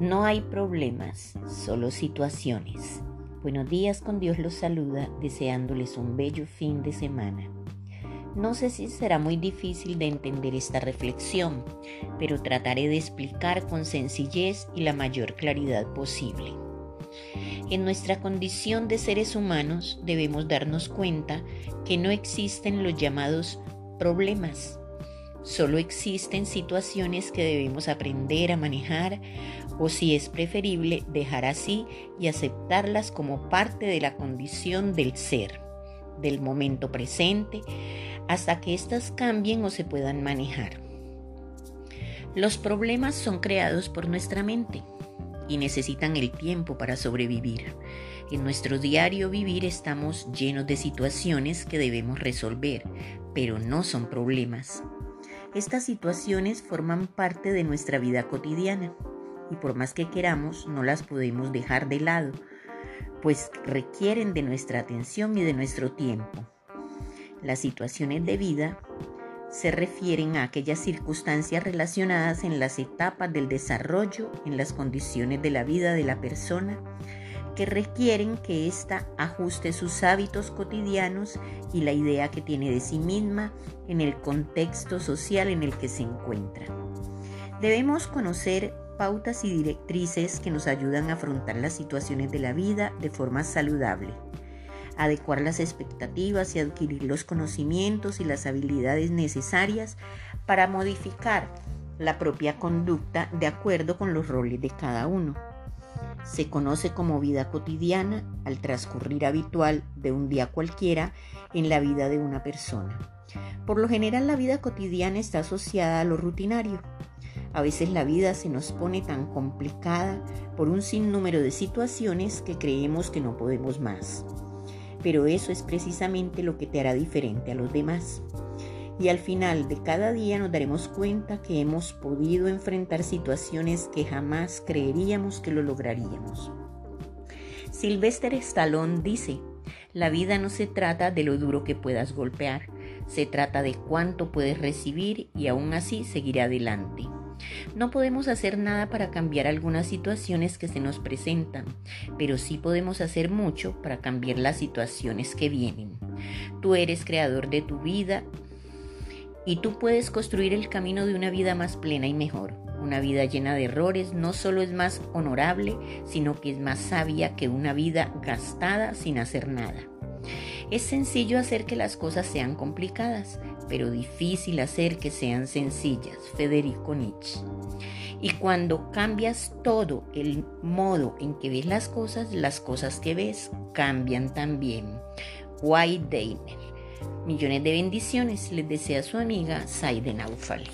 No hay problemas, solo situaciones. Buenos días, con Dios los saluda, deseándoles un bello fin de semana. No sé si será muy difícil de entender esta reflexión, pero trataré de explicar con sencillez y la mayor claridad posible. En nuestra condición de seres humanos debemos darnos cuenta que no existen los llamados problemas, Solo existen situaciones que debemos aprender a manejar o si es preferible dejar así y aceptarlas como parte de la condición del ser, del momento presente, hasta que éstas cambien o se puedan manejar. Los problemas son creados por nuestra mente y necesitan el tiempo para sobrevivir. En nuestro diario vivir estamos llenos de situaciones que debemos resolver, pero no son problemas. Estas situaciones forman parte de nuestra vida cotidiana y por más que queramos no las podemos dejar de lado, pues requieren de nuestra atención y de nuestro tiempo. Las situaciones de vida se refieren a aquellas circunstancias relacionadas en las etapas del desarrollo, en las condiciones de la vida de la persona, que requieren que ésta ajuste sus hábitos cotidianos y la idea que tiene de sí misma en el contexto social en el que se encuentra. Debemos conocer pautas y directrices que nos ayudan a afrontar las situaciones de la vida de forma saludable, adecuar las expectativas y adquirir los conocimientos y las habilidades necesarias para modificar la propia conducta de acuerdo con los roles de cada uno. Se conoce como vida cotidiana al transcurrir habitual de un día cualquiera en la vida de una persona. Por lo general la vida cotidiana está asociada a lo rutinario. A veces la vida se nos pone tan complicada por un sinnúmero de situaciones que creemos que no podemos más. Pero eso es precisamente lo que te hará diferente a los demás y al final de cada día nos daremos cuenta que hemos podido enfrentar situaciones que jamás creeríamos que lo lograríamos. Sylvester Stallone dice, la vida no se trata de lo duro que puedas golpear, se trata de cuánto puedes recibir y aún así seguir adelante. No podemos hacer nada para cambiar algunas situaciones que se nos presentan, pero sí podemos hacer mucho para cambiar las situaciones que vienen. Tú eres creador de tu vida y tú puedes construir el camino de una vida más plena y mejor. Una vida llena de errores no solo es más honorable, sino que es más sabia que una vida gastada sin hacer nada. Es sencillo hacer que las cosas sean complicadas, pero difícil hacer que sean sencillas. Federico Nietzsche. Y cuando cambias todo el modo en que ves las cosas, las cosas que ves cambian también. White Dainer. Millones de bendiciones les desea su amiga Saide Naufal.